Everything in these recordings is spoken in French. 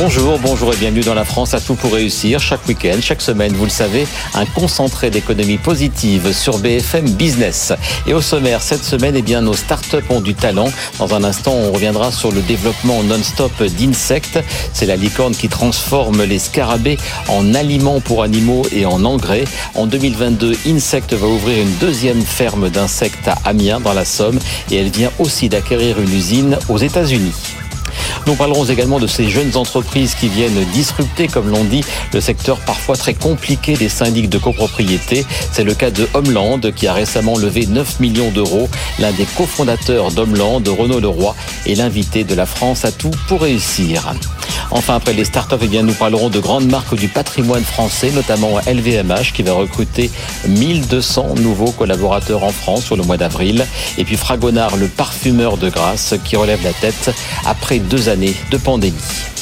Bonjour, bonjour et bienvenue dans la France à tout pour réussir. Chaque week-end, chaque semaine, vous le savez, un concentré d'économie positive sur BFM Business. Et au sommaire, cette semaine, eh bien, nos startups ont du talent. Dans un instant, on reviendra sur le développement non-stop d'insectes. C'est la licorne qui transforme les scarabées en aliments pour animaux et en engrais. En 2022, Insect va ouvrir une deuxième ferme d'insectes à Amiens, dans la Somme, et elle vient aussi d'acquérir une usine aux États-Unis. Nous parlerons également de ces jeunes entreprises qui viennent disrupter, comme l'on dit, le secteur parfois très compliqué des syndics de copropriété. C'est le cas de Homeland qui a récemment levé 9 millions d'euros. L'un des cofondateurs d'Homeland, Renaud Leroy, est l'invité de la France à tout pour réussir. Enfin, après les startups, eh nous parlerons de grandes marques du patrimoine français, notamment LVMH qui va recruter 1200 nouveaux collaborateurs en France sur le mois d'avril. Et puis Fragonard, le parfumeur de grâce qui relève la tête après deux années de pandémie.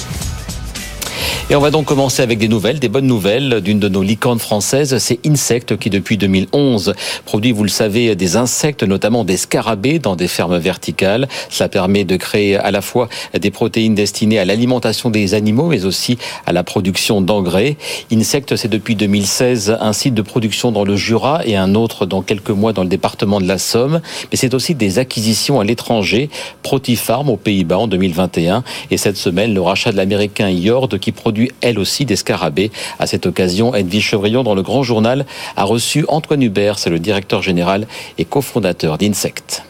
Et on va donc commencer avec des nouvelles, des bonnes nouvelles d'une de nos licornes françaises, c'est Insect qui depuis 2011 produit, vous le savez, des insectes, notamment des scarabées dans des fermes verticales. Cela permet de créer à la fois des protéines destinées à l'alimentation des animaux, mais aussi à la production d'engrais. Insect, c'est depuis 2016 un site de production dans le Jura et un autre dans quelques mois dans le département de la Somme. Mais c'est aussi des acquisitions à l'étranger. Protifarm aux Pays-Bas en 2021 et cette semaine le rachat de l'américain Yord qui produit elle aussi des scarabées. À cette occasion, Edwige Chevrillon, dans le Grand Journal, a reçu Antoine Hubert, c'est le directeur général et cofondateur d'Insect.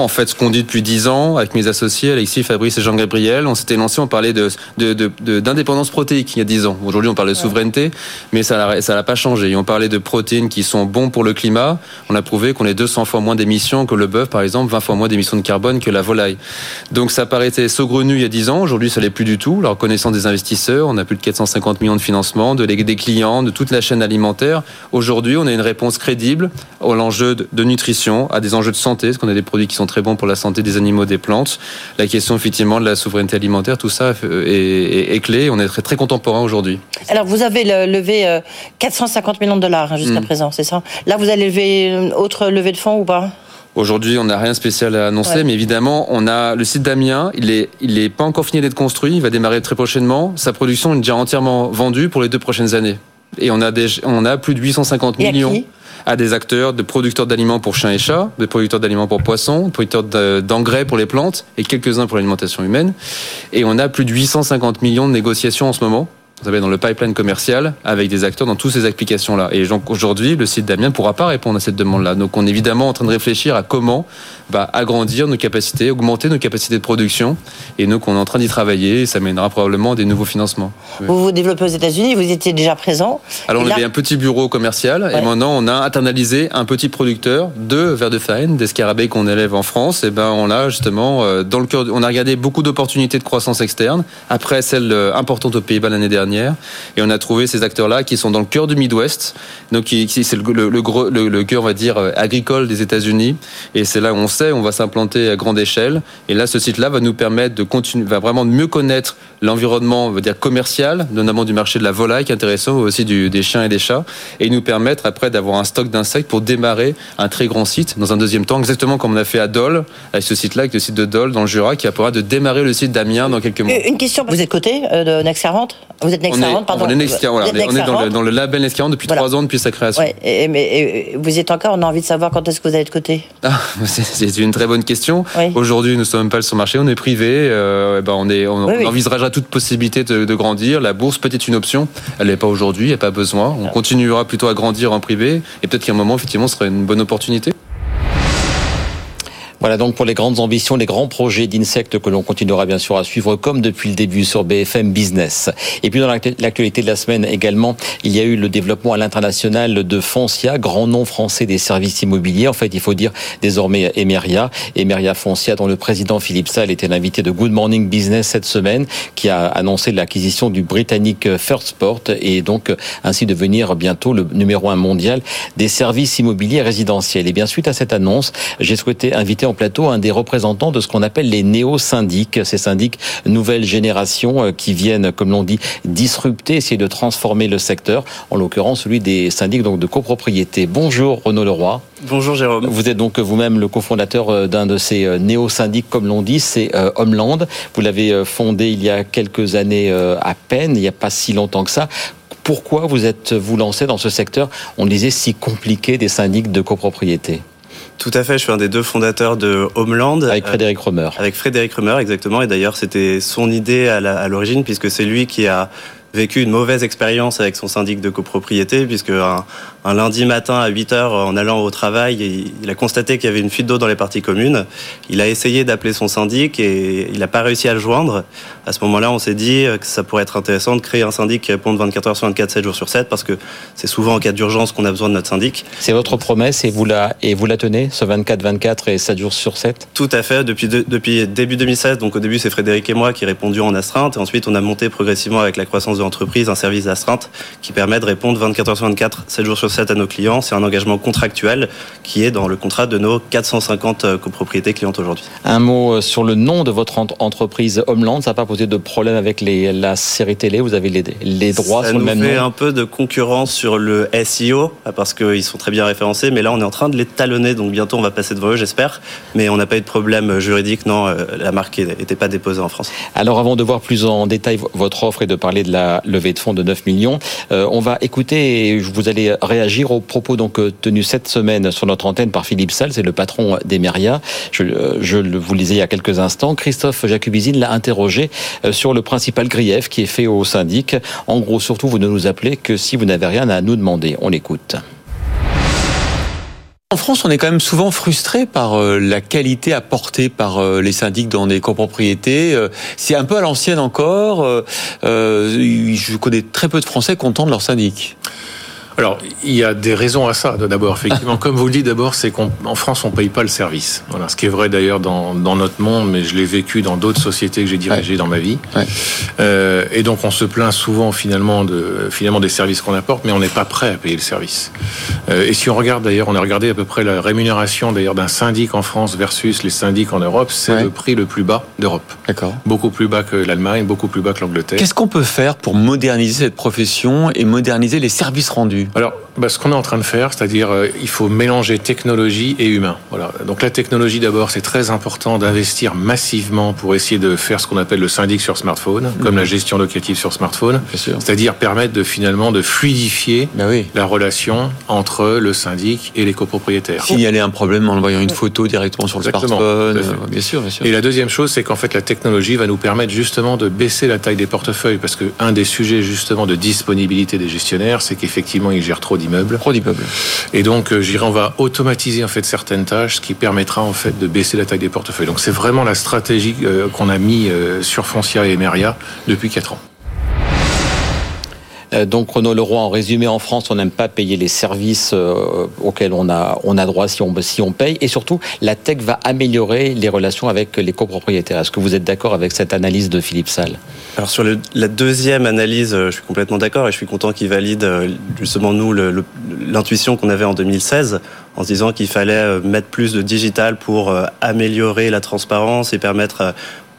En fait, ce qu'on dit depuis dix ans avec mes associés, Alexis, Fabrice et Jean-Gabriel, on s'était lancé, on parlait de, d'indépendance protéique il y a dix ans. Aujourd'hui, on parle de souveraineté, mais ça n'a pas changé. Et on parlait de protéines qui sont bons pour le climat. On a prouvé qu'on est 200 fois moins d'émissions que le bœuf, par exemple, 20 fois moins d'émissions de carbone que la volaille. Donc ça paraissait saugrenu il y a dix ans. Aujourd'hui, ça l'est plus du tout. La reconnaissance des investisseurs, on a plus de 450 millions de financements, de des clients, de toute la chaîne alimentaire. Aujourd'hui, on a une réponse crédible à l'enjeu de nutrition, à des enjeux de santé, parce qu'on a des produits qui sont très bon pour la santé des animaux, des plantes. La question effectivement de la souveraineté alimentaire, tout ça est, est, clé. On est très, très contemporain aujourd'hui. Alors vous avez levé 450 euh, millions de dollars hein, jusqu'à mm. présent, c'est ça? Là, vous allez lever une autre levée de fonds ou pas? Aujourd'hui, on n'a rien de spécial à annoncer, mais évidemment, on a le site d'Amiens. Il est, il est pas encore fini d'être construit. Il va démarrer très prochainement. Sa production est déjà entièrement vendue pour les deux prochaines années. Et on a, des, on a plus de 850 millions à des acteurs, de producteurs d'aliments pour chiens et chats, de producteurs d'aliments pour poissons, de producteurs d'engrais pour les plantes et quelques-uns pour l'alimentation humaine. Et on a plus de 850 millions de négociations en ce moment savez, dans le pipeline commercial avec des acteurs dans toutes ces applications-là. Et donc aujourd'hui, le site d'Amiens ne pourra pas répondre à cette demande-là. Donc on est évidemment en train de réfléchir à comment bah, agrandir nos capacités, augmenter nos capacités de production. Et donc on est en train d'y travailler et ça mènera probablement des nouveaux financements. Vous vous développez aux États-Unis, vous étiez déjà présent. Alors on avait un petit bureau commercial et maintenant on a internalisé un petit producteur de vers de farine, des scarabées qu'on élève en France. Et ben on a justement euh, dans le cœur, on a regardé beaucoup d'opportunités de croissance externe après celle euh, importante aux Pays-Bas l'année dernière et on a trouvé ces acteurs-là qui sont dans le cœur du Midwest. Donc, c'est le, le, le, le, cœur, on va dire, euh, agricole des États-Unis. Et c'est là où on sait, on va s'implanter à grande échelle. Et là, ce site-là va nous permettre de continuer, va vraiment mieux connaître l'environnement, on va dire, commercial, notamment du marché de la volaille, qui est intéressant, aussi du, des chiens et des chats. Et nous permettre après d'avoir un stock d'insectes pour démarrer un très grand site dans un deuxième temps, exactement comme on a fait à Dole, avec ce site-là, avec le site de Dole dans le Jura, qui pourra de démarrer le site d'Amiens dans quelques mois. Une question, vous êtes coté euh, de Next Vous êtes on est, pardon. On est, dans, le, dans, le, label Next depuis trois ans depuis sa création. Ouais, et, mais vous êtes encore, on a envie de savoir quand est-ce que vous allez être coté ah, C'est une très bonne question. Aujourd'hui, nous ne sommes pas sur le marché, on est privé. Euh, ben on, est, on, envisagera toute possibilité de, grandir. La bourse peut être une option. Elle n'est pas aujourd'hui, il n'y a pas besoin. On continuera plutôt à grandir en privé. Et peut-être qu'à un moment, effectivement, ce serait une bonne opportunité. Voilà donc pour les grandes ambitions, les grands projets d'insectes que l'on continuera bien sûr à suivre comme depuis le début sur BFM Business. Et puis dans l'actualité de la semaine également, il y a eu le développement à l'international de Foncia, grand nom français des services immobiliers. En fait, il faut dire désormais Emeria. Emeria Foncia, dont le président Philippe Salle était l'invité de Good Morning Business cette semaine, qui a annoncé l'acquisition du britannique First Sport et donc ainsi devenir bientôt le numéro un mondial des services immobiliers résidentiels. Et bien suite à cette annonce, j'ai souhaité inviter en plateau un des représentants de ce qu'on appelle les néo-syndics, ces syndics nouvelle génération euh, qui viennent, comme l'on dit, disrupter, essayer de transformer le secteur, en l'occurrence celui des syndics donc de copropriété. Bonjour Renaud Leroy. Bonjour Jérôme. Vous êtes donc vous-même le cofondateur euh, d'un de ces néo-syndics, comme l'on dit, c'est Homeland. Vous l'avez fondé il y a quelques années à peine, il n'y a pas si longtemps que ça pourquoi vous êtes vous lancé dans ce secteur, on disait si compliqué des syndics de copropriété? Tout à fait, je suis un des deux fondateurs de Homeland. Avec Frédéric Romer. Avec Frédéric Romer, exactement. Et d'ailleurs, c'était son idée à l'origine, puisque c'est lui qui a vécu une mauvaise expérience avec son syndic de copropriété, puisque un, un lundi matin à 8 heures en allant au travail. Il a constaté qu'il y avait une fuite d'eau dans les parties communes. Il a essayé d'appeler son syndic et il n'a pas réussi à le joindre. À ce moment-là, on s'est dit que ça pourrait être intéressant de créer un syndic qui réponde 24 heures sur 24, 7 jours sur 7 parce que c'est souvent en cas d'urgence qu'on a besoin de notre syndic. C'est votre promesse et vous la, et vous la tenez, ce 24-24 et 7 jours sur 7 Tout à fait. Depuis, depuis début 2016, donc au début c'est Frédéric et moi qui répondu en astreinte et ensuite on a monté progressivement avec la croissance de l'entreprise un service d'astreinte qui permet de répondre 24 heures sur 24, 7 jours sur 7 à nos clients. C'est un engagement contractuel qui est dans le contrat de nos 450 euh, copropriétés clientes aujourd'hui. Un mot euh, sur le nom de votre entreprise Homeland. Ça n'a pas posé de problème avec les, la série télé Vous avez les, les droits sur le même nom Ça fait un peu de concurrence sur le SEO parce qu'ils sont très bien référencés. Mais là, on est en train de les talonner. Donc bientôt, on va passer devant eux, j'espère. Mais on n'a pas eu de problème juridique. Non, euh, la marque n'était pas déposée en France. Alors avant de voir plus en détail votre offre et de parler de la levée de fonds de 9 millions, on va écouter et vous allez réagir aux propos donc euh, tenus cette semaine sur notre antenne par Philippe Salle, c'est le patron d'Emeria. Je, euh, je vous le disais il y a quelques instants. Christophe Jacubizine l'a interrogé euh, sur le principal grief qui est fait au syndic. En gros, surtout, vous ne nous appelez que si vous n'avez rien à nous demander. On l'écoute. En France, on est quand même souvent frustré par la qualité apportée par les syndics dans des copropriétés. C'est un peu à l'ancienne encore. Je connais très peu de Français contents de leur syndic. Alors, il y a des raisons à ça. D'abord, effectivement, comme vous le dites, d'abord, c'est qu'en France, on paye pas le service. Voilà, ce qui est vrai d'ailleurs dans, dans, notre monde, mais je l'ai vécu dans d'autres sociétés que j'ai dirigées dans ma vie. Ouais. Euh, et donc, on se plaint souvent finalement de finalement des services qu'on apporte, mais on n'est pas prêt à payer le service. Euh, et si on regarde d'ailleurs, on a regardé à peu près la rémunération d'ailleurs d'un syndic en France versus les syndics en Europe, c'est ouais. le prix le plus bas d'Europe. D'accord. Beaucoup plus bas que l'Allemagne, beaucoup plus bas que l'Angleterre. Qu'est-ce qu'on peut faire pour moderniser cette profession et moderniser les services rendus? Alors, bah, ce qu'on est en train de faire, c'est-à-dire euh, il faut mélanger technologie et humain. Voilà. Donc la technologie d'abord, c'est très important d'investir massivement pour essayer de faire ce qu'on appelle le syndic sur smartphone, mmh. comme la gestion locative sur smartphone, c'est-à-dire permettre de finalement de fluidifier bah oui. la relation entre le syndic et les copropriétaires. Signaler un problème en envoyant une photo directement sur le smartphone, euh, bien sûr, bien sûr. Et la deuxième chose, c'est qu'en fait la technologie va nous permettre justement de baisser la taille des portefeuilles, parce que un des sujets justement de disponibilité des gestionnaires, c'est qu'effectivement ils gèrent trop d'immeubles. Trop. Et donc, euh, on va automatiser en fait certaines tâches, ce qui permettra en fait de baisser la taille des portefeuilles. Donc, c'est vraiment la stratégie euh, qu'on a mis euh, sur Foncia et Emeria depuis 4 ans. Euh, donc Renaud Leroy, en résumé, en France, on n'aime pas payer les services euh, auxquels on a, droit si on, si paye. Et surtout, la tech va améliorer les relations avec les copropriétaires. Est-ce que vous êtes d'accord avec cette analyse de Philippe Salle? Alors sur la deuxième analyse, je suis complètement d'accord et je suis content qu'il valide euh, justement nous l'intuition qu'on avait en 2016 en se disant qu'il fallait mettre plus de digital pour améliorer la transparence et permettre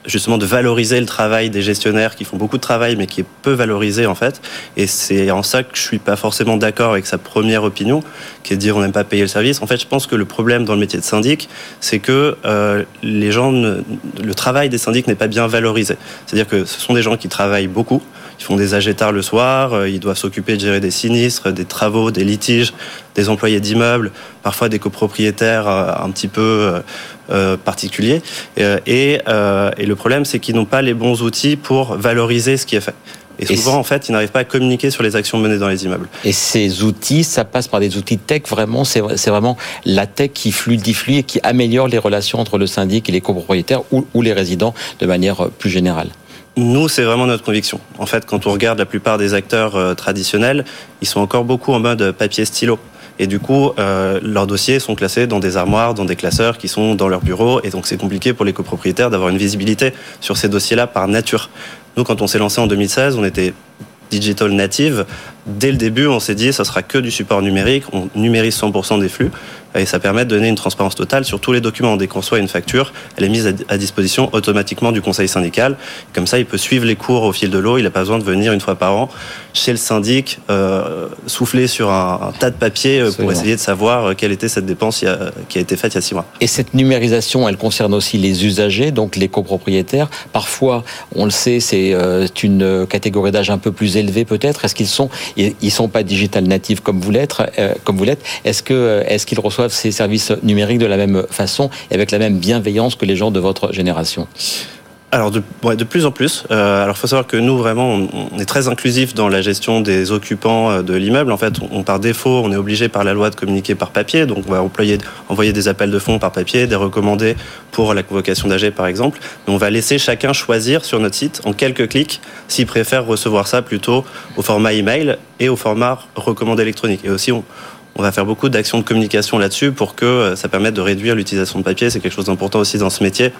justement de valoriser le travail des gestionnaires qui font beaucoup de travail mais qui est peu valorisé en fait. Et c'est en ça que je suis pas forcément d'accord avec sa première opinion, qui est de dire on n'aime pas payer le service. En fait, je pense que le problème dans le métier de syndic, c'est que euh, les gens, ne, le travail des syndics n'est pas bien valorisé. C'est-à-dire que ce sont des gens qui travaillent beaucoup, ils font des âges tard le soir, euh, ils doivent s'occuper de gérer des sinistres, des travaux, des litiges, des employés d'immeubles, parfois des copropriétaires euh, un petit peu euh, particuliers. Et, euh, et le problème, c'est qu'ils n'ont pas les bons outils pour valoriser ce qui est fait. Et souvent, en fait, ils n'arrivent pas à communiquer sur les actions menées dans les immeubles. Et ces outils, ça passe par des outils tech, vraiment, c'est vraiment la tech qui fluidifie et qui améliore les relations entre le syndic et les copropriétaires ou, ou les résidents de manière plus générale. Nous, c'est vraiment notre conviction. En fait, quand on regarde la plupart des acteurs euh, traditionnels, ils sont encore beaucoup en mode papier-stylo. Et du coup, euh, leurs dossiers sont classés dans des armoires, dans des classeurs qui sont dans leur bureau. Et donc, c'est compliqué pour les copropriétaires d'avoir une visibilité sur ces dossiers-là par nature. Nous, quand on s'est lancé en 2016, on était digital native. Dès le début, on s'est dit, ça sera que du support numérique, on numérise 100% des flux, et ça permet de donner une transparence totale sur tous les documents. Dès qu'on reçoit une facture, elle est mise à disposition automatiquement du conseil syndical. Comme ça, il peut suivre les cours au fil de l'eau, il n'a pas besoin de venir une fois par an chez le syndic, euh, souffler sur un, tas de papier euh, pour essayer de savoir euh, quelle était cette dépense qui a été faite il y a six mois. Et cette numérisation, elle concerne aussi les usagers, donc les copropriétaires. Parfois, on le sait, c'est une catégorie d'âge un peu plus élevée peut-être. Est-ce qu'ils sont, ils sont pas digital natifs comme vous l'êtes, comme vous l'êtes. Est-ce que, est-ce qu'ils reçoivent ces services numériques de la même façon et avec la même bienveillance que les gens de votre génération? Alors de, de plus en plus. Euh, alors faut savoir que nous vraiment on, est très inclusif dans la gestion des occupants euh, de l'immeuble. En fait, on, par défaut on est obligé par la loi de communiquer par papier, donc on va employer, envoyer des appels de fonds par papier, des recommandés pour la convocation d'AG par exemple. Mais on va laisser chacun choisir sur notre site en quelques clics s'il préfère recevoir ça plutôt au format email et au format recommandé électronique. Et aussi on, on va faire beaucoup d'actions de communication là-dessus pour que euh, ça permette de réduire l'utilisation de papier. C'est quelque chose d'important aussi dans ce métier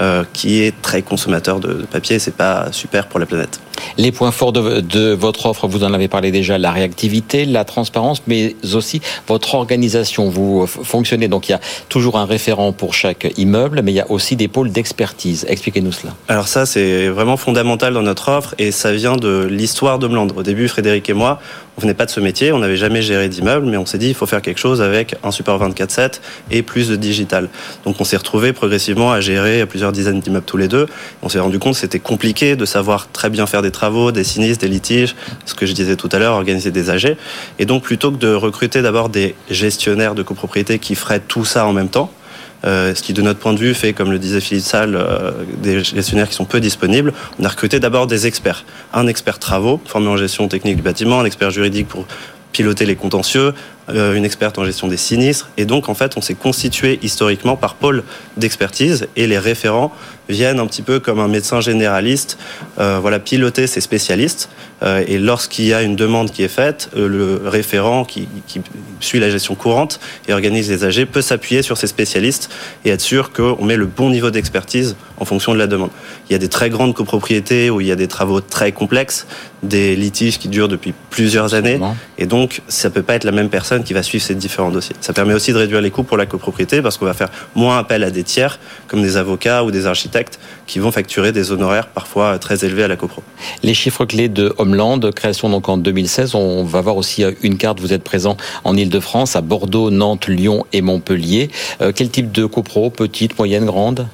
euh, qui est très consommateur de, de papier. C'est pas super pour la planète. Les points forts de, votre offre, vous en avez parlé déjà, la réactivité, la transparence, mais aussi votre organisation. Vous fonctionnez, donc il y a toujours un référent pour chaque immeuble, mais il y a aussi des pôles d'expertise. Expliquez-nous cela. Alors ça, c'est vraiment fondamental dans notre offre et ça vient de l'histoire de Melandre. Au début, Frédéric et moi, on venait pas de ce métier, on n'avait jamais géré d'immeuble, mais on s'est dit il faut faire quelque chose avec un support 24/7 et plus de digital. Donc on s'est retrouvé progressivement à gérer plusieurs dizaines d'immeubles tous les deux. On s'est rendu compte que c'était compliqué de savoir très bien faire des travaux, des sinistres, des litiges, ce que je disais tout à l'heure, organiser des AG. Et donc plutôt que de recruter d'abord des gestionnaires de copropriété qui feraient tout ça en même temps, ce qui de notre point de vue fait, comme le disait Philippe Salle, euh, des gestionnaires qui sont peu disponibles. On a recruté d'abord des experts. Un expert travaux, formé en gestion technique du bâtiment, un expert juridique pour piloter les contentieux, euh, une experte en gestion des sinistres. Et donc, en fait, on s'est constitué historiquement par pôle d'expertise et les référents viennent un petit peu comme un médecin généraliste, euh, voilà, piloter ces spécialistes. Euh, et lorsqu'il y a une demande qui est faite, le référent qui, qui, suit la gestion courante et organise les AG peut s'appuyer sur ces spécialistes et être sûr qu'on met le bon niveau d'expertise en fonction de la demande. Il y a des très grandes copropriétés où il y a des travaux très complexes, des litiges qui durent depuis plusieurs années, et donc ça peut pas être la même personne qui va suivre ces différents dossiers. Ça permet aussi de réduire les coûts pour la copropriété parce qu'on va faire moins appel à des tiers comme des avocats ou des architectes qui vont facturer des honoraires parfois très élevés à la copro. Les chiffres clés de Homeland, création donc en 2016, on va voir aussi euh, une carte, vous êtes présent en Ile-de-France, à Bordeaux, Nantes, Lyon et Montpellier. Euh, quel type de copro Petite, moyenne, grande?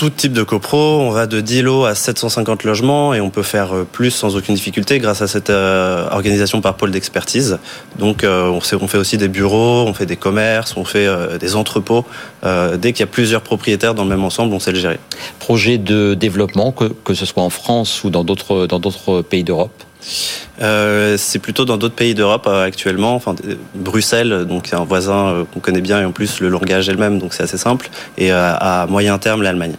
Tout type de copro. On va de 10 lots à 750 logements et on peut faire euh, plus sans aucune difficulté grâce à cette euh, organisation par pôle d'expertise. Donc euh, on, fait aussi des bureaux, on fait des commerces, on fait des entrepôts. dès qu'il y a plusieurs propriétaires dans le même ensemble, on sait le gérer. Projet de développement, que, que ce soit en France ou dans d'autres dans d'autres pays d'Europe? Euh, c'est plutôt dans d'autres pays d'Europe actuellement. Enfin, Bruxelles, donc un voisin qu'on connaît bien et en plus le langage est le même, donc c'est assez simple. Et à moyen terme, l'Allemagne.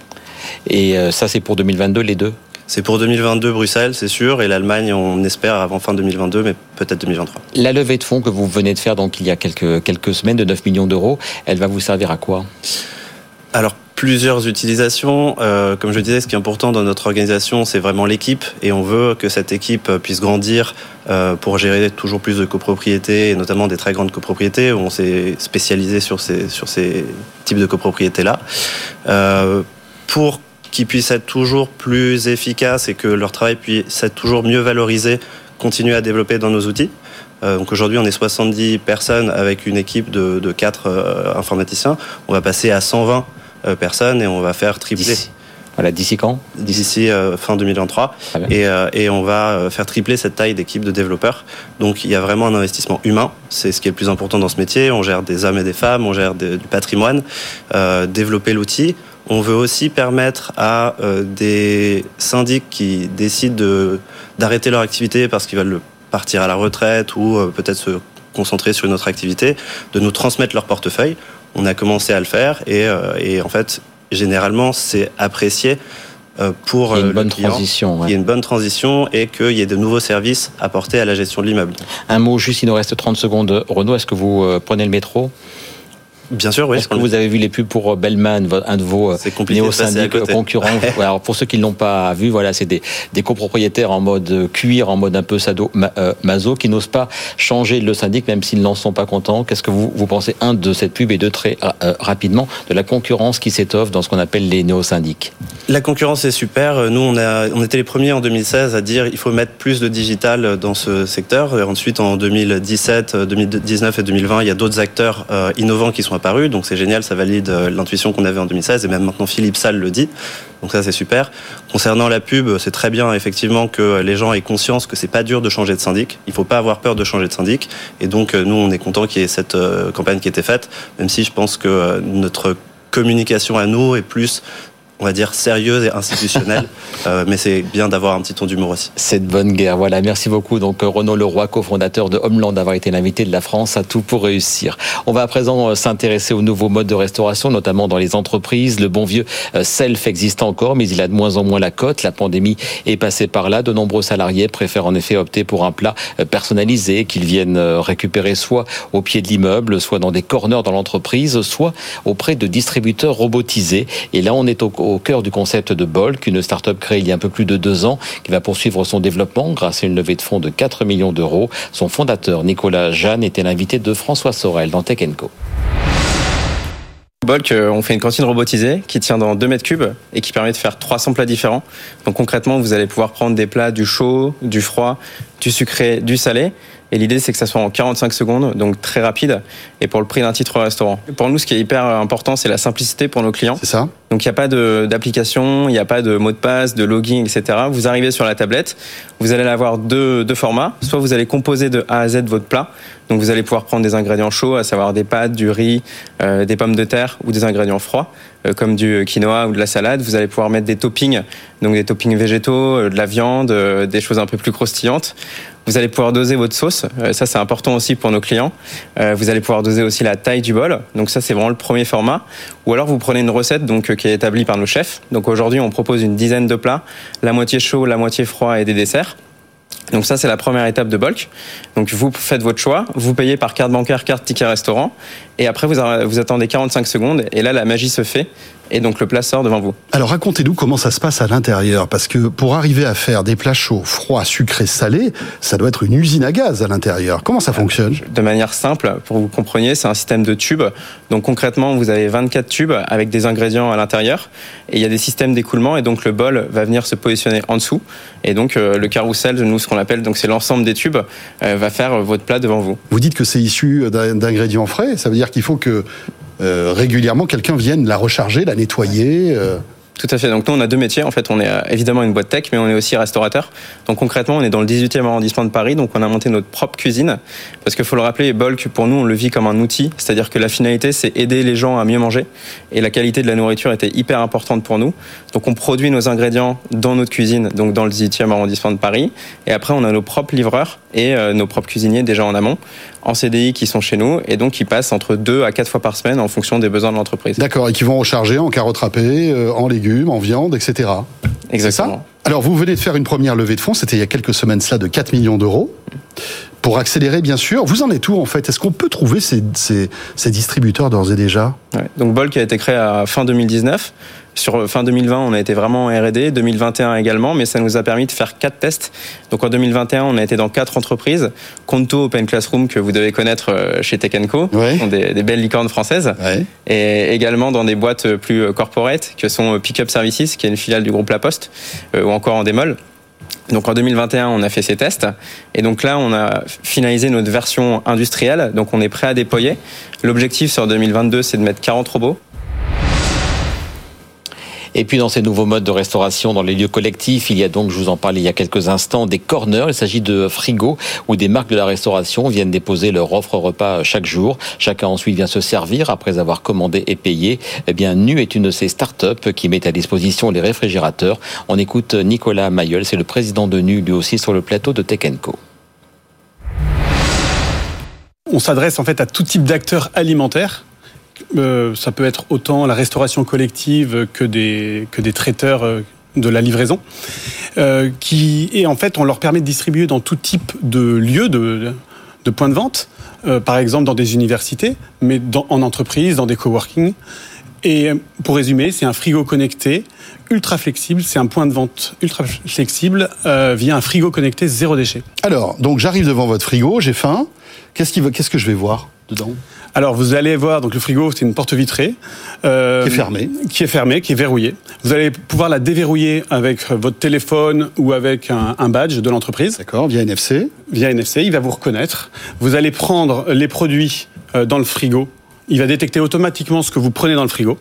Et euh, ça, c'est pour 2022, les deux? C'est pour 2022 Bruxelles, c'est sûr, et l'Allemagne, on espère avant fin 2022, mais peut-être 2023. La levée de fonds que vous venez de faire donc il y a quelques, quelques semaines de 9 millions d'euros, elle va vous servir à quoi? Alors plusieurs utilisations. Euh, comme je disais, ce qui est important dans notre organisation, c'est vraiment l'équipe, et on veut que cette équipe puisse grandir euh, pour gérer toujours plus de copropriétés, et notamment des très grandes copropriétés, où on s'est spécialisé sur ces, sur ces types de copropriétés-là. Euh, pour qu'ils puissent être toujours plus efficaces et que leur travail puisse être toujours mieux valorisé, continuer à développer dans nos outils. Euh, donc aujourd'hui, on est 70 personnes avec une équipe de, de 4 euh, informaticiens. On va passer à 120 euh, personnes et on va faire tripler. Voilà, d'ici quand? D'ici fin 2023. Et, et, on va faire tripler cette taille d'équipe de développeurs. Donc il y a vraiment un investissement humain. C'est ce qui est le plus important dans ce métier. On gère des hommes et des femmes, on gère du patrimoine. développer l'outil, on veut aussi permettre à euh, des syndics qui décident d'arrêter leur activité parce qu'ils veulent partir à la retraite ou euh, peut-être se concentrer sur une autre activité, de nous transmettre leur portefeuille. On a commencé à le faire et, euh, en fait, généralement, c'est apprécié pour il y a une bonne transition. Il y a une bonne transition et qu'il y ait de nouveaux services apportés à la gestion de l'immeuble. Un mot juste, il nous reste 30 secondes. Renaud, est-ce que vous prenez le métro? Bien sûr, oui. Est-ce que vous avez vu les pubs pour Bellman, un de vos néo-syndics concurrents Alors pour ceux qui ne l'ont pas vu, voilà, c'est des, des copropriétaires en mode cuir, en mode un peu sado, maso, qui n'osent pas changer le syndic, même s'ils n'en sont pas contents. Qu'est-ce que vous, vous pensez, un, de cette pub et deux, très rapidement, de la concurrence qui s'étoffe dans ce qu'on appelle les néo-syndics? La concurrence est super. Nous, on, a, on était les premiers en 2016 à dire il faut mettre plus de digital dans ce secteur. Et ensuite, en 2017, 2019 et 2020, il y a d'autres acteurs euh, innovants qui sont Donc c'est génial, ça valide euh, l'intuition qu'on avait en 2016. Et même maintenant, Philippe Salle le dit. Donc ça, c'est super. Concernant la pub, c'est très bien effectivement que les gens aient conscience que c'est pas dur de changer de syndic. Il faut pas avoir peur de changer de syndic. Et donc, nous, on est content qu'il y ait cette euh, campagne qui ait été faite, même si je pense que notre communication à nous est plus on va dire, sérieuse et institutionnelle. Euh, mais c'est bien d'avoir un petit ton d'humour aussi. Cette bonne guerre, voilà. Merci beaucoup. Donc, Renaud Leroy, cofondateur de Homeland, d'avoir été l'invité de la France à tout pour réussir. On va à présent euh, s'intéresser aux nouveaux modes de restauration, notamment dans les entreprises. Le bon vieux euh, self existe encore, mais il a de moins en moins la cote. La pandémie est passée par là. De nombreux salariés préfèrent en effet opter pour un plat personnalisé qu'ils viennent récupérer soit au pied de l'immeuble, soit dans des corners dans l'entreprise, soit auprès de distributeurs robotisés. Et là, on est au au cœur du concept de Bolk, une start-up créée il y a un peu plus de deux ans, qui va poursuivre son développement grâce à une levée de fonds de 4 millions d'euros. Son fondateur, Nicolas Jeanne, était l'invité de François Sorel dans Tech. Bolk, on fait une cantine robotisée qui tient dans 2 mètres cubes et qui permet de faire 300 plats différents. Donc concrètement, vous allez pouvoir prendre des plats du chaud, du froid, du sucré, du salé et l'idée, c'est que ça soit en 45 secondes, donc très rapide, et pour le prix d'un titre restaurant. Pour nous, ce qui est hyper important, c'est la simplicité pour nos clients. C'est ça. Donc il n'y a pas d'application, il n'y a pas de mot de passe, de login, etc. Vous arrivez sur la tablette, vous allez avoir deux, deux formats. Soit vous allez composer de A à Z votre plat, donc vous allez pouvoir prendre des ingrédients chauds, à savoir des pâtes, du riz, euh, des pommes de terre ou des ingrédients froids, euh, comme du quinoa ou de la salade. Vous allez pouvoir mettre des toppings, donc des toppings végétaux, euh, de la viande, des choses un peu plus croustillantes. Vous allez pouvoir doser votre sauce. Ça, c'est important aussi pour nos clients. Vous allez pouvoir doser aussi la taille du bol. Donc ça, c'est vraiment le premier format. Ou alors, vous prenez une recette donc qui est établie par nos chefs. Donc aujourd'hui, on propose une dizaine de plats, la moitié chaud, la moitié froid et des desserts. Donc ça, c'est la première étape de bulk. Donc vous faites votre choix, vous payez par carte bancaire, carte ticket restaurant, et après vous, vous attendez 45 secondes, et là la magie se fait et donc le plat sort devant vous. Alors racontez-nous comment ça se passe à l'intérieur, parce que pour arriver à faire des plats chauds, froids, sucrés, salés, ça doit être une usine à gaz à l'intérieur. Comment ça fonctionne? De manière simple, pour que vous compreniez, c'est un système de tubes. Donc concrètement, vous avez 24 tubes avec des ingrédients à l'intérieur, et il y a des systèmes d'écoulement, et donc le bol va venir se positionner en dessous, et donc euh, le carrousel, nous ce qu'on donc c'est l'ensemble des tubes, euh, va faire votre plat devant vous. Vous dites que c'est issu d'ingrédients frais, ça veut dire qu'il faut que euh, régulièrement quelqu'un vienne la recharger, la nettoyer. Euh. Tout à fait. Donc nous, on a deux métiers. En fait, on est euh, évidemment une boîte tech, mais on est aussi restaurateur. Donc concrètement, on est dans le 18e arrondissement de Paris. Donc on a monté notre propre cuisine. Parce qu'il faut le rappeler, Bulk, pour nous, on le vit comme un outil. C'est-à-dire que la finalité, c'est aider les gens à mieux manger. Et la qualité de la nourriture était hyper importante pour nous. Donc on produit nos ingrédients dans notre cuisine, donc dans le 18e arrondissement de Paris. Et après, on a nos propres livreurs et nos propres cuisiniers déjà en amont en CDI qui sont chez nous et donc qui passent entre deux à quatre fois par semaine en fonction des besoins de l'entreprise. D'accord, et qui vont recharger en carottes râpées, euh, en légumes, en viande, etc. Exactement. Alors vous venez de faire une première levée de fonds, c'était il y a quelques semaines cela, de 4 millions d'euros. Pour accélérer, bien sûr. Vous en êtes où en fait? Est-ce qu'on peut trouver ces, ces, distributeurs d'ores et déjà? Ouais. Donc Bolk a été créé à fin 2019. Sur fin 2020, on a été vraiment en R&D, 2021 également, mais ça nous a permis de faire quatre tests. Donc en 2021, on a été dans quatre entreprises. Conto Open Classroom, que vous devez connaître euh, chez Tech Co, sont des, des, belles licornes françaises. Et également dans des boîtes plus corporate, que sont Pickup Services, qui est une filiale du groupe La Poste, euh, ou encore en démol. Donc en 2021, on a fait ces tests. Et donc là, on a finalisé notre version industrielle. Donc on est prêt à déployer. L'objectif sur 2022, c'est de mettre 40 robots. Et puis dans ces nouveaux modes de restauration dans les lieux collectifs, il y a donc, je vous en parlais il y a quelques instants, des corners. Il s'agit de frigos où des marques de la restauration viennent déposer leur offre repas chaque jour. Chacun ensuite vient se servir après avoir commandé et payé. Eh bien, Nu est une de ces startups qui met à disposition les réfrigérateurs. On écoute Nicolas Mayol, c'est le président de Nu, lui aussi sur le plateau de Tech Co. On s'adresse en fait à tout type d'acteurs alimentaires euh, ça peut être autant la restauration collective que des, que des traiteurs euh, de la livraison, euh, qui, et en fait, on leur permet de distribuer dans tout type de lieux, de, de points de vente, par exemple dans des universités, mais en entreprise, dans des coworking. Et pour résumer, c'est un frigo connecté ultra flexible. C'est un point de vente ultra flexible via un frigo connecté zéro déchet. Alors, donc j'arrive devant votre frigo, j'ai faim. Qu'est-ce, qui, qu'est-ce que je vais voir dedans? Alors vous allez voir, donc le frigo c'est une porte vitrée euh, qui est fermée, qui est fermée, qui est verrouillée. Vous allez pouvoir la déverrouiller avec votre téléphone ou avec un, un badge de l'entreprise. D'accord, via NFC. Via NFC, il va vous reconnaître. Vous allez prendre les produits euh, dans le frigo. Il va détecter automatiquement ce que vous prenez dans le frigo.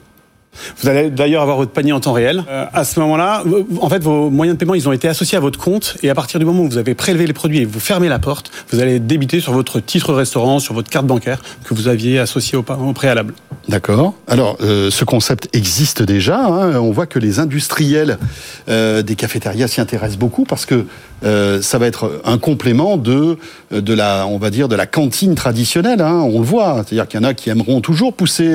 Vous allez d'ailleurs avoir votre panier en temps réel. Euh, à ce moment-là, en fait, vos moyens de paiement, ils ont été associés à votre compte. Et à partir du moment où vous avez prélevé les produits et vous fermez la porte, vous allez débiter sur votre titre restaurant, sur votre carte bancaire que vous aviez associé au, préalable. D'accord. Alors, euh, ce concept existe déjà. Hein. On voit que les industriels euh, des cafétérias s'y intéressent beaucoup parce que ça va être un complément de de la, on va dire, de la cantine traditionnelle. Hein. On le voit. C'est-à-dire qu'il y en a qui aimeront toujours pousser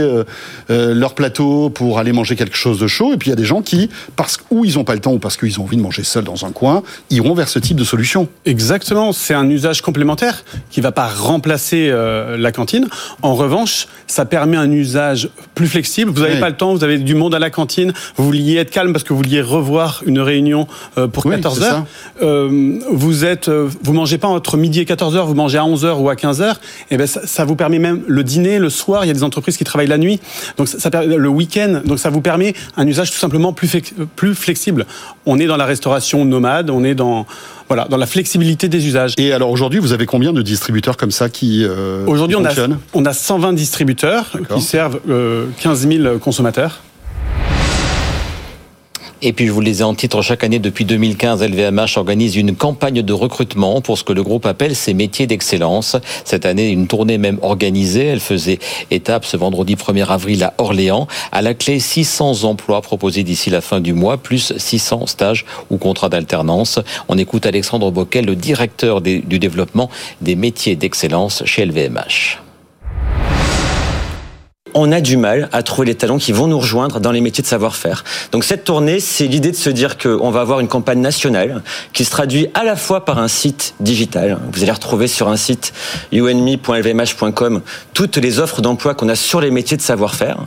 leur plateau pour aller manger quelque chose de chaud, et puis il y a des gens qui, parce ou ils n'ont pas le temps ou parce qu'ils ont envie de manger seul dans un coin, iront vers ce type de solution. Exactement. C'est un usage complémentaire qui va pas remplacer euh, la cantine. En revanche, ça permet un usage plus flexible. Vous n'avez Oui. pas le temps, vous avez du monde à la cantine, vous vouliez être calme parce que vous vouliez revoir une réunion euh, pour Oui, 14 c'est heures. Euh, vous êtes, vous mangez pas entre midi et 14 heures, vous mangez à 11 heures ou à 15 heures. Et ben ça, ça vous permet même le dîner, le soir. Il y a des entreprises qui travaillent la nuit, donc ça, ça le week-end. Donc ça vous permet un usage tout simplement plus flex- plus flexible. On est dans la restauration nomade, on est dans voilà dans la flexibilité des usages. Et alors aujourd'hui, vous avez combien de distributeurs comme ça qui euh, Aujourd'hui, on a, on a 120 distributeurs qui servent euh, 15 000 consommateurs. Et puis je vous le disais en titre, chaque année depuis 2015, LVMH organise une campagne de recrutement pour ce que le groupe appelle ses métiers d'excellence. Cette année, une tournée même organisée. Elle faisait étape ce vendredi 1er avril à Orléans. À la clé, 600 emplois proposés d'ici la fin du mois, plus 600 stages ou contrats d'alternance. On écoute Alexandre Boquel, le directeur du développement des métiers d'excellence chez LVMH. On a du mal à trouver les talents qui vont nous rejoindre dans les métiers de savoir-faire. Donc cette tournée, c'est l'idée de se dire qu'on va avoir une campagne nationale qui se traduit à la fois par un site digital. Vous allez retrouver sur un site unme.lvmh.com toutes les offres d'emploi qu'on a sur les métiers de savoir-faire,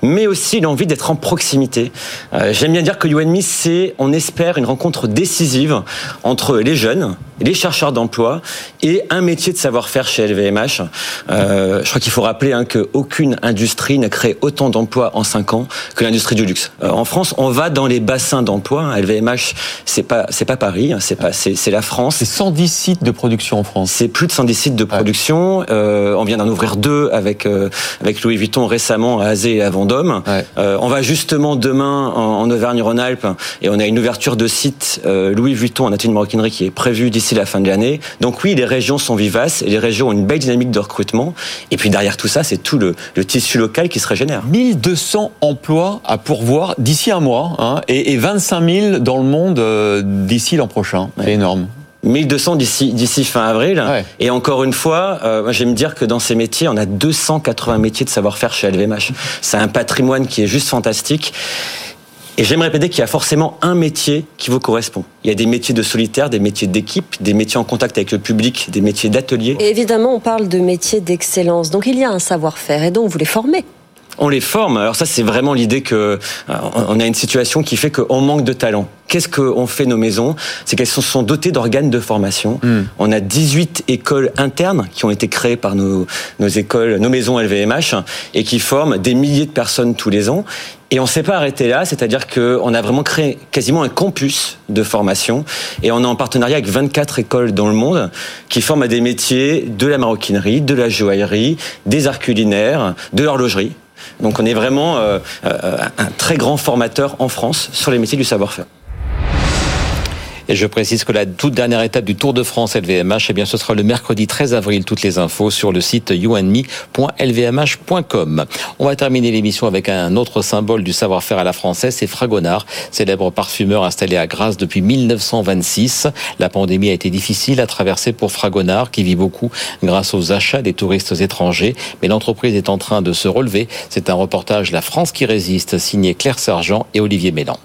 mais aussi l'envie d'être en proximité. Euh, J'aime bien dire que UNME, c'est, on espère, une rencontre décisive entre les jeunes, les chercheurs d'emploi et un métier de savoir-faire chez LVMH. Euh, je crois qu'il faut rappeler hein, qu'aucune industrie n'a créé autant d'emplois en 5 ans que l'industrie du luxe. Euh, en France, on va dans les bassins d'emploi. hein. LVMH, c'est pas c'est pas Paris, hein, c'est pas c'est la France. C'est 110 sites de production en France. C'est plus de 110 sites de production. Euh, on vient d'en ouvrir deux avec euh, avec Louis Vuitton récemment à Azé et à Vendôme. Ouais. Euh, on va justement demain en, en Auvergne-Rhône-Alpes et on a une ouverture de site Louis Vuitton en atelier de maroquinerie qui est prévue d'ici la fin de l'année. Donc oui, les régions sont vivaces et les régions ont une belle dynamique de recrutement. Et puis derrière tout ça, c'est tout le, le tissu local qui se régénère. 1200 emplois à pourvoir d'ici un mois hein, et, et 25 000 dans le monde euh, d'ici l'an prochain. C'est Ouais. énorme. 1200 d'ici d'ici fin avril. Ouais. Et encore une fois, euh, j'aime dire que dans ces métiers, on a 280 métiers de savoir-faire chez LVMH. C'est un patrimoine qui est juste fantastique. Et j'aime répéter qu'il y a forcément un métier qui vous correspond. Il y a des métiers de solitaire, des métiers d'équipe, des métiers en contact avec le public, des métiers d'atelier. Et évidemment, on parle de métiers d'excellence. Donc il y a un savoir-faire et donc vous les formez. On les forme. Alors ça, c'est vraiment l'idée que euh, on a une situation qui fait qu'on manque de talent. Qu'est-ce qu'on fait nos maisons? C'est qu'elles se sont dotées d'organes de formation. On a 18 écoles internes qui ont été créées par nos, nos écoles, nos maisons LVMH, et qui forment des milliers de personnes tous les ans. Et on ne s'est pas arrêté là, c'est-à-dire qu'on a vraiment créé quasiment un campus de formation, et on est en partenariat avec 24 écoles dans le monde qui forment à des métiers de la maroquinerie, de la joaillerie, des arts culinaires, de l'horlogerie. Donc on est vraiment euh, euh, un très grand formateur en France sur les métiers du savoir-faire. Et je précise que la toute dernière étape du Tour de France LVMH, eh bien, ce sera le mercredi 13 avril. Toutes les infos sur le site youandme.lvmh.com. On va terminer l'émission avec un autre symbole du savoir-faire à la française, c'est Fragonard, célèbre parfumeur installé à Grasse depuis 1926. La pandémie a été difficile à traverser pour Fragonard, qui vit beaucoup grâce aux achats des touristes étrangers. Mais l'entreprise est en train de se relever. C'est un reportage La France qui résiste, signé Claire Sergent et Olivier Mélan.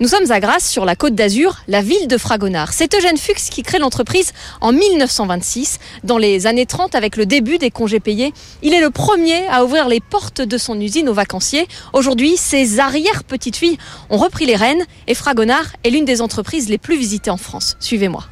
Nous sommes à Grasse, sur la côte d'Azur, la ville de Fragonard. C'est Eugène Fuchs qui crée l'entreprise en 1926. Dans les années 30, avec le début des congés payés, il est le premier à ouvrir les portes de son usine aux vacanciers. Aujourd'hui, ses arrière-petites-filles ont repris les rênes et Fragonard est l'une des entreprises les plus visitées en France. Suivez-moi.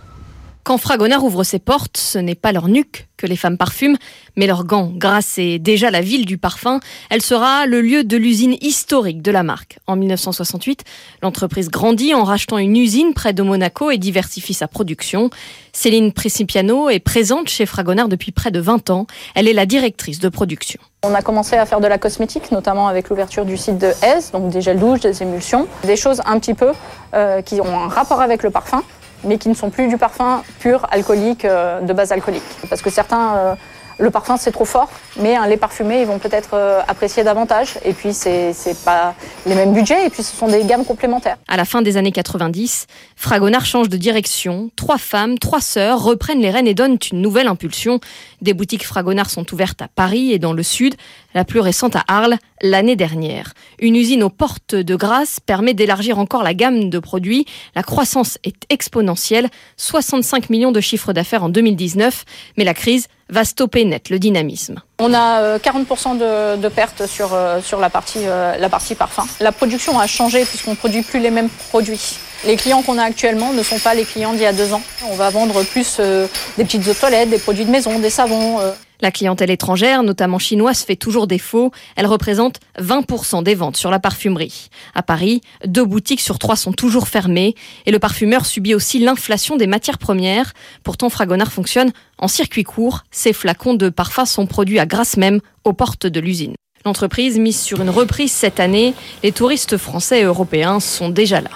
Quand Fragonard ouvre ses portes, ce n'est pas leur nuque que les femmes parfument, mais leurs gants. Grâce est déjà la ville du parfum. Elle sera le lieu de l'usine historique de la marque. En 1968, l'entreprise grandit en rachetant une usine près de Monaco et diversifie sa production. Céline Principiano est présente chez Fragonard depuis près de 20 ans. Elle est la directrice de production. On a commencé à faire de la cosmétique, notamment avec l'ouverture du site de Aise, donc des gels douches, des émulsions, des choses un petit peu euh, qui ont un rapport avec le parfum mais qui ne sont plus du parfum pur alcoolique euh, de base alcoolique. Parce que certains, euh, le parfum c'est trop fort, mais les parfumés ils vont peut-être euh, apprécier davantage. Et puis c'est pas les mêmes budgets, et puis ce sont des gammes complémentaires. À la fin des années 90, Fragonard change de direction. Trois femmes, trois sœurs reprennent les rênes et donnent une nouvelle impulsion. Des boutiques Fragonard sont ouvertes à Paris et dans le sud, la plus récente à Arles l'année dernière. Une usine aux portes de Grasse permet d'élargir encore la gamme de produits. La croissance est exponentielle, 65 millions de chiffres d'affaires en 2019, mais la crise va stopper net le dynamisme. On a 40% euh, de, pertes sur, euh, sur la, partie, euh, la partie parfum. La production a changé puisqu'on ne produit plus les mêmes produits. Les clients qu'on a actuellement ne sont pas les clients d'il y a deux ans. On va vendre plus des petites eaux de des produits de maison, des savons. La clientèle étrangère, notamment chinoise, fait toujours défaut. Elle représente 20% des ventes sur la parfumerie. À Paris, deux boutiques sur trois sont toujours fermées et le parfumeur subit aussi l'inflation des matières premières. Pourtant, Fragonard fonctionne en circuit court. Ses flacons de parfum sont produits à Grasse même, aux portes de l'usine. L'entreprise mise sur une reprise cette année. Les touristes français et européens sont déjà là.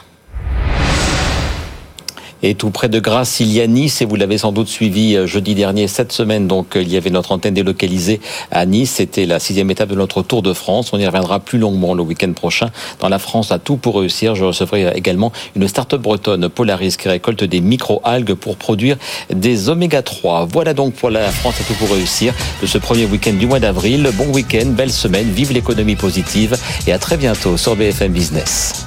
Et tout près de Grasse, il y a Nice, et vous l'avez sans doute suivi euh, jeudi dernier, cette semaine, donc euh, il y avait notre antenne délocalisée à Nice. C'était la sixième étape de notre Tour de France. On y reviendra plus longuement le week-end prochain. Dans la France, à tout pour réussir, je recevrai également une start-up bretonne, Polaris, qui récolte des micro-algues pour produire des oméga 3. Voilà donc pour la France à tout pour réussir de ce premier week-end du mois d'avril. Bon week-end, belle semaine, vive l'économie positive et à très bientôt sur BFM Business.